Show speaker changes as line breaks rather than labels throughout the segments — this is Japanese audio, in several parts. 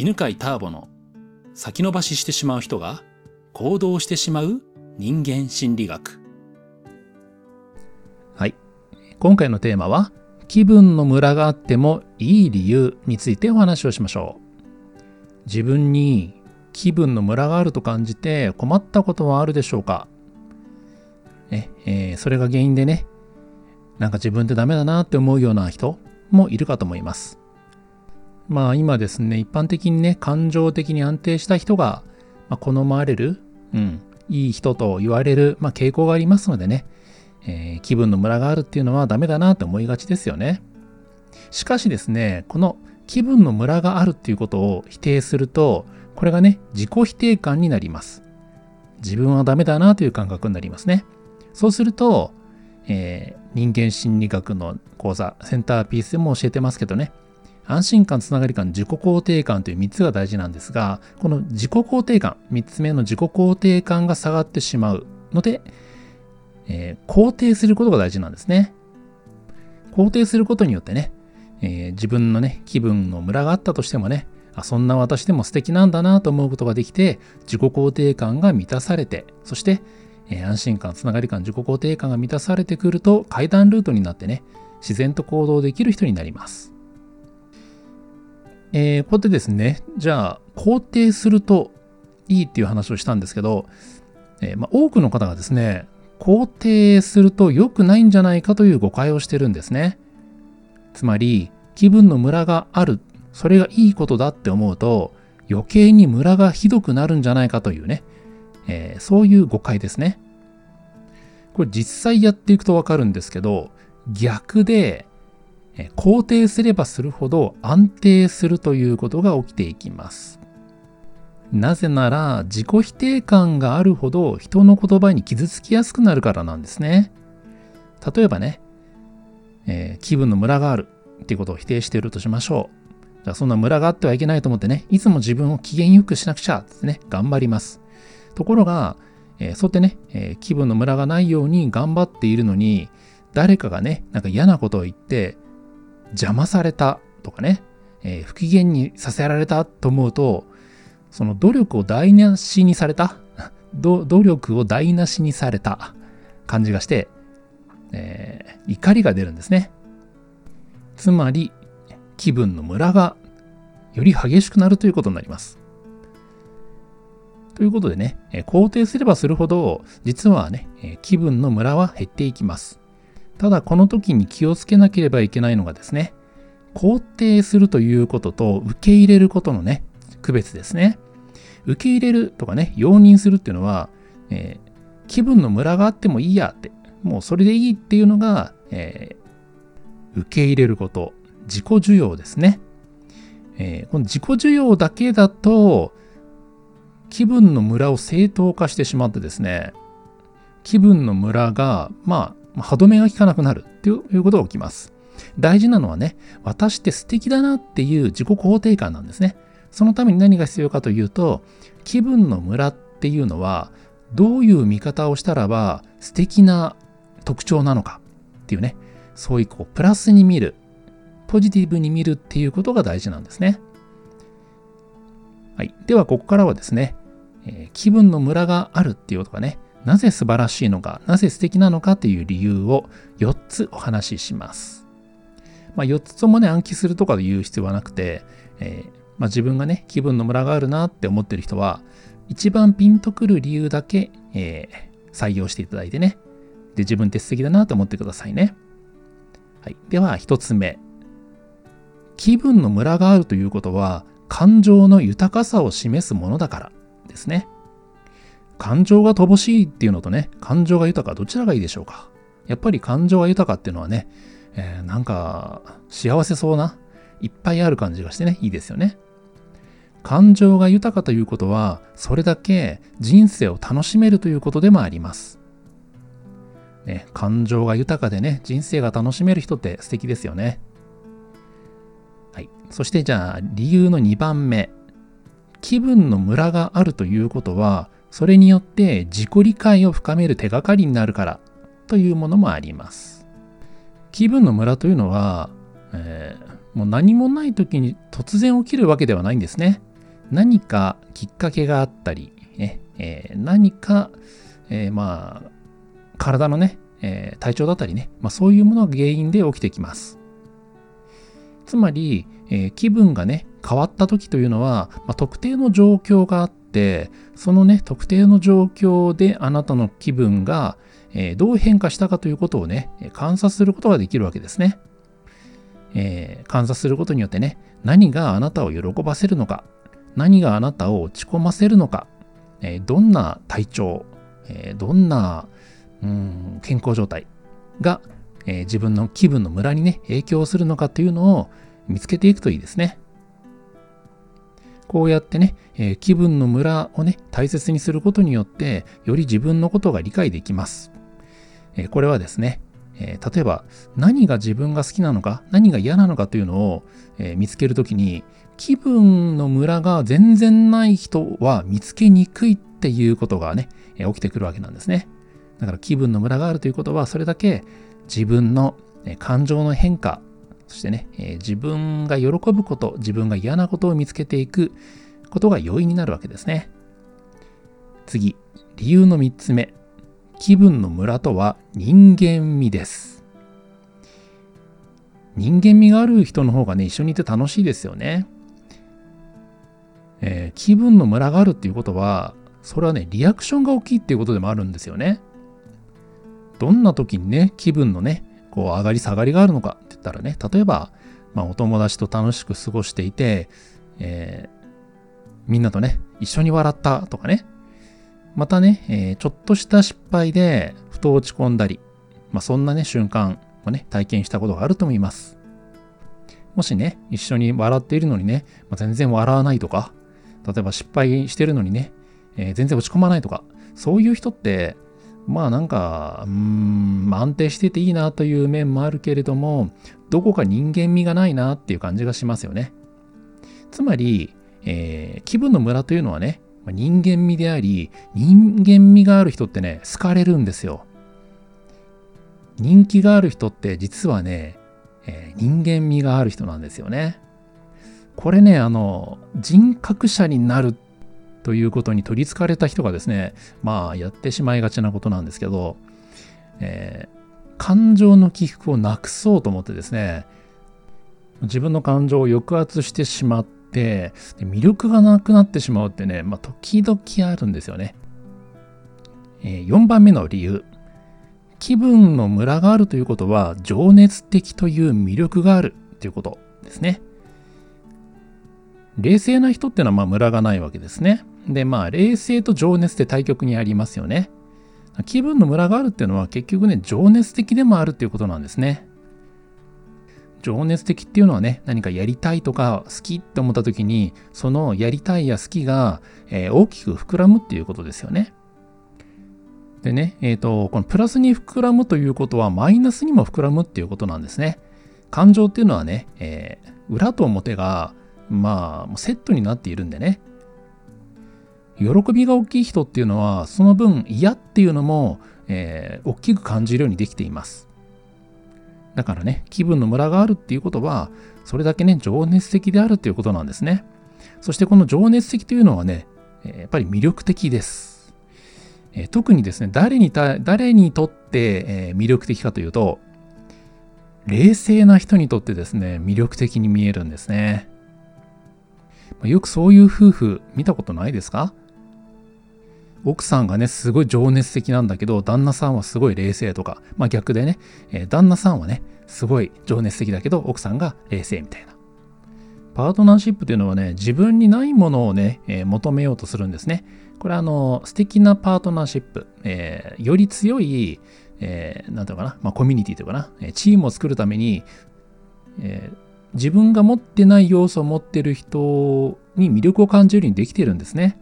犬飼ターボの先延ばししてしまう人が行動してしまう人間心理学。
はい。今回のテーマは、気分のムラがあってもいい理由についてお話をしましょう。自分に気分のムラがあると感じて困ったことはあるでしょうか？ねえー、それが原因でね、なんか自分ってダメだなって思うような人もいるかと思います。まあ今ですね、一般的にね、感情的に安定した人が、まあ、好まれる、うん、いい人と言われる、まあ、傾向がありますのでね、えー、気分のムラがあるっていうのはダメだなって思いがちですよね。しかしですね、この気分のムラがあるっていうことを否定すると、これがね、自己否定感になります。自分はダメだなという感覚になりますね。そうすると、えー、人間心理学の講座、センターピースでも教えてますけどね、安心感、つながり感、自己肯定感という3つが大事なんですが、この自己肯定感、3つ目の自己肯定感が下がってしまうので、えー、肯定することが大事なんですね。肯定することによってね、えー、自分のね、気分のムラがあったとしてもね、あそんな私でも素敵なんだなと思うことができて、自己肯定感が満たされて、そして、えー、安心感、つながり感、自己肯定感が満たされてくると階段ルートになってね、自然と行動できる人になります。えー、ここでですね、じゃあ、肯定するといいっていう話をしたんですけど、えー、まあ、多くの方がですね、肯定すると良くないんじゃないかという誤解をしてるんですね。つまり、気分のムラがある、それがいいことだって思うと、余計にムラがひどくなるんじゃないかというね、えー、そういう誤解ですね。これ実際やっていくとわかるんですけど、逆で、肯定すればするほど安定するということが起きていきます。なぜなら自己否定感があるほど人の言葉に傷つきやすくなるからなんですね。例えばね、えー、気分のムラがあるっていうことを否定しているとしましょう。じゃあそんなムラがあってはいけないと思ってね、いつも自分を機嫌よくしなくちゃってね、頑張ります。ところが、えー、そうやってね、えー、気分のムラがないように頑張っているのに、誰かがね、なんか嫌なことを言って、邪魔されたとかね、えー、不機嫌にさせられたと思うと、その努力を台無しにされた 努力を台無しにされた感じがして、えー、怒りが出るんですね。つまり、気分のムラがより激しくなるということになります。ということでね、肯定すればするほど、実はね、気分のムラは減っていきます。ただこの時に気をつけなければいけないのがですね、肯定するということと受け入れることのね、区別ですね。受け入れるとかね、容認するっていうのは、えー、気分のムラがあってもいいやって、もうそれでいいっていうのが、えー、受け入れること、自己需要ですね。えー、この自己需要だけだと、気分のムラを正当化してしまってですね、気分のムラが、まあ、歯止めが効かなくなるっていうことが起きます。大事なのはね、私って素敵だなっていう自己肯定感なんですね。そのために何が必要かというと、気分のムラっていうのは、どういう見方をしたらば素敵な特徴なのかっていうね、そういうこうプラスに見る、ポジティブに見るっていうことが大事なんですね。はい。では、ここからはですね、えー、気分のムラがあるっていうことがね、なぜ素晴らしいのか、なぜ素敵なのかという理由を4つお話しします。まあ、4つともね、暗記するとかで言う必要はなくて、えー、まあ、自分がね、気分のムラがあるなって思ってる人は、一番ピンとくる理由だけ、えー、採用していただいてね。で、自分って素敵だなと思ってくださいね。はい。では、1つ目。気分のムラがあるということは、感情の豊かさを示すものだからですね。感情が乏しいっていうのとね、感情が豊かどちらがいいでしょうかやっぱり感情が豊かっていうのはね、えー、なんか幸せそうな、いっぱいある感じがしてね、いいですよね。感情が豊かということは、それだけ人生を楽しめるということでもあります。ね、感情が豊かでね、人生が楽しめる人って素敵ですよね。はい。そしてじゃあ、理由の2番目。気分のムラがあるということは、それによって自己理解を深める手がかりになるからというものもあります。気分のムラというのは、えー、もう何もない時に突然起きるわけではないんですね。何かきっかけがあったり、ねえー、何か、えー、まあ、体のね、え、体調だったりね、まあ、そういうものが原因で起きてきます。つまり、え、気分がね、変わった時というのは、まあ、特定の状況があって、そのね、特定の状況であなたの気分が、えー、どう変化したかということをね、観察することができるわけですね。えー、観察することによってね、何があなたを喜ばせるのか、何があなたを落ち込ませるのか、えー、どんな体調、え、どんなうん健康状態が、え、自分の気分のムラにね、影響するのかというのを見つけていくといいですね。こうやってね、えー、気分のムラをね、大切にすることによって、より自分のことが理解できます。えー、これはですね、えー、例えば何が自分が好きなのか、何が嫌なのかというのを、え見つけるときに、気分のムラが全然ない人は見つけにくいっていうことがね、え起きてくるわけなんですね。だから気分のムラがあるということは、それだけ自分の感情の変化、そしてね、え自分が喜ぶこと、自分が嫌なことを見つけていくことが容易になるわけですね。次、理由の3つ目。気分のムラとは人間味です。人間味がある人の方がね、一緒にいて楽しいですよね。えー、気分のムラがあるっていうことは、それはね、リアクションが大きいっていうことでもあるんですよね。どんな時にね、気分のね、こう上がり下がりがあるのかったらね、例えば、まあ、お友達と楽しく過ごしていて、えー、みんなとね、一緒に笑ったとかね、またね、えー、ちょっとした失敗でふと落ち込んだり、まあ、そんなね、瞬間をね、体験したことがあると思います。もしね、一緒に笑っているのにね、まあ、全然笑わないとか、例えば失敗してるのにね、えー、全然落ち込まないとか、そういう人って、まあなんか、うーん、安定してていいなという面もあるけれども、どこか人間味がないなっていう感じがしますよね。つまり、えー、気分のムラというのはね、人間味であり、人間味がある人ってね、好かれるんですよ。人気がある人って実はね、えー、人間味がある人なんですよね。これね、あの、人格者になるということに取りつかれた人がですね、まあ、やってしまいがちなことなんですけど、えー、感情の起伏をなくそうと思ってですね、自分の感情を抑圧してしまって、魅力がなくなってしまうってね、まあ、時々あるんですよね。えー、4番目の理由。気分のムラがあるということは、情熱的という魅力があるということですね。冷静な人っていうのはまあムラがないわけですね。で、まあ、冷静と情熱って対極にありますよね。気分のムラがあるっていうのは結局ね、情熱的でもあるっていうことなんですね。情熱的っていうのはね、何かやりたいとか好きって思った時に、そのやりたいや好きが、えー、大きく膨らむっていうことですよね。でね、えっ、ー、と、このプラスに膨らむということはマイナスにも膨らむっていうことなんですね。感情っていうのはね、えー、裏と表がまあ、セットになっているんでね。喜びが大きい人っていうのは、その分嫌っていうのも、えー、大きく感じるようにできています。だからね、気分のムラがあるっていうことは、それだけね、情熱的であるっていうことなんですね。そしてこの情熱的というのはね、やっぱり魅力的です。えー、特にですね、誰にた誰にとって、えー、魅力的かというと、冷静な人にとってですね、魅力的に見えるんですね。よくそういう夫婦見たことないですか？奥さんがね、すごい情熱的なんだけど、旦那さんはすごい冷静とか、まあ逆でね、えー、旦那さんはね、すごい情熱的だけど、奥さんが冷静みたいな。パートナーシップというのはね、自分にないものをね、えー、求めようとするんですね。これあの、素敵なパートナーシップ、えー、より強い、えー、なんていうかな、まあコミュニティというかな、チームを作るために、えー、自分が持ってない要素を持ってる人に魅力を感じるようにできてるんですね。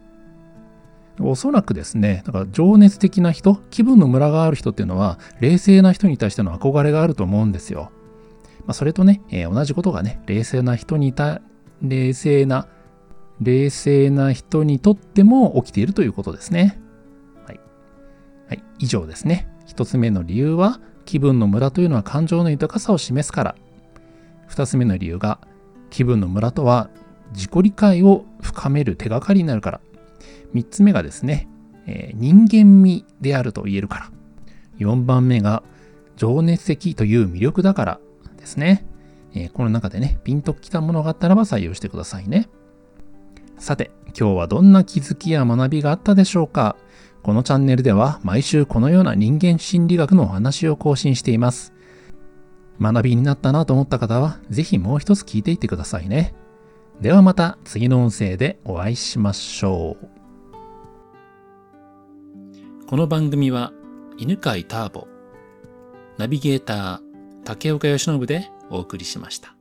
おそらくですね、だから情熱的な人、気分のムラがある人っていうのは、冷静な人に対しての憧れがあると思うんですよ。まあ、それとね、えー、同じことがね、冷静な人にた、冷静な、冷静な人にとっても起きているということですね。はい。はい、以上ですね。一つ目の理由は、気分のムラというのは感情の豊かさを示すから。2つ目の理由が気分のムラとは自己理解を深める手がかりになるから。3つ目がですね、えー人間味であると言えるから。4番目が情熱的という魅力だからですね。えーこの中でね、ピンときたものがあったらば採用してくださいね。さて、今日はどんな気づきや学びがあったでしょうかこのチャンネルでは毎週このような人間心理学のお話を更新しています。学びになったなと思った方は、ぜひもう一つ聞いていってくださいね。ではまた次の音声でお会いしましょう。
この番組は犬飼ターボ、ナビゲーター竹岡由伸でお送りしました。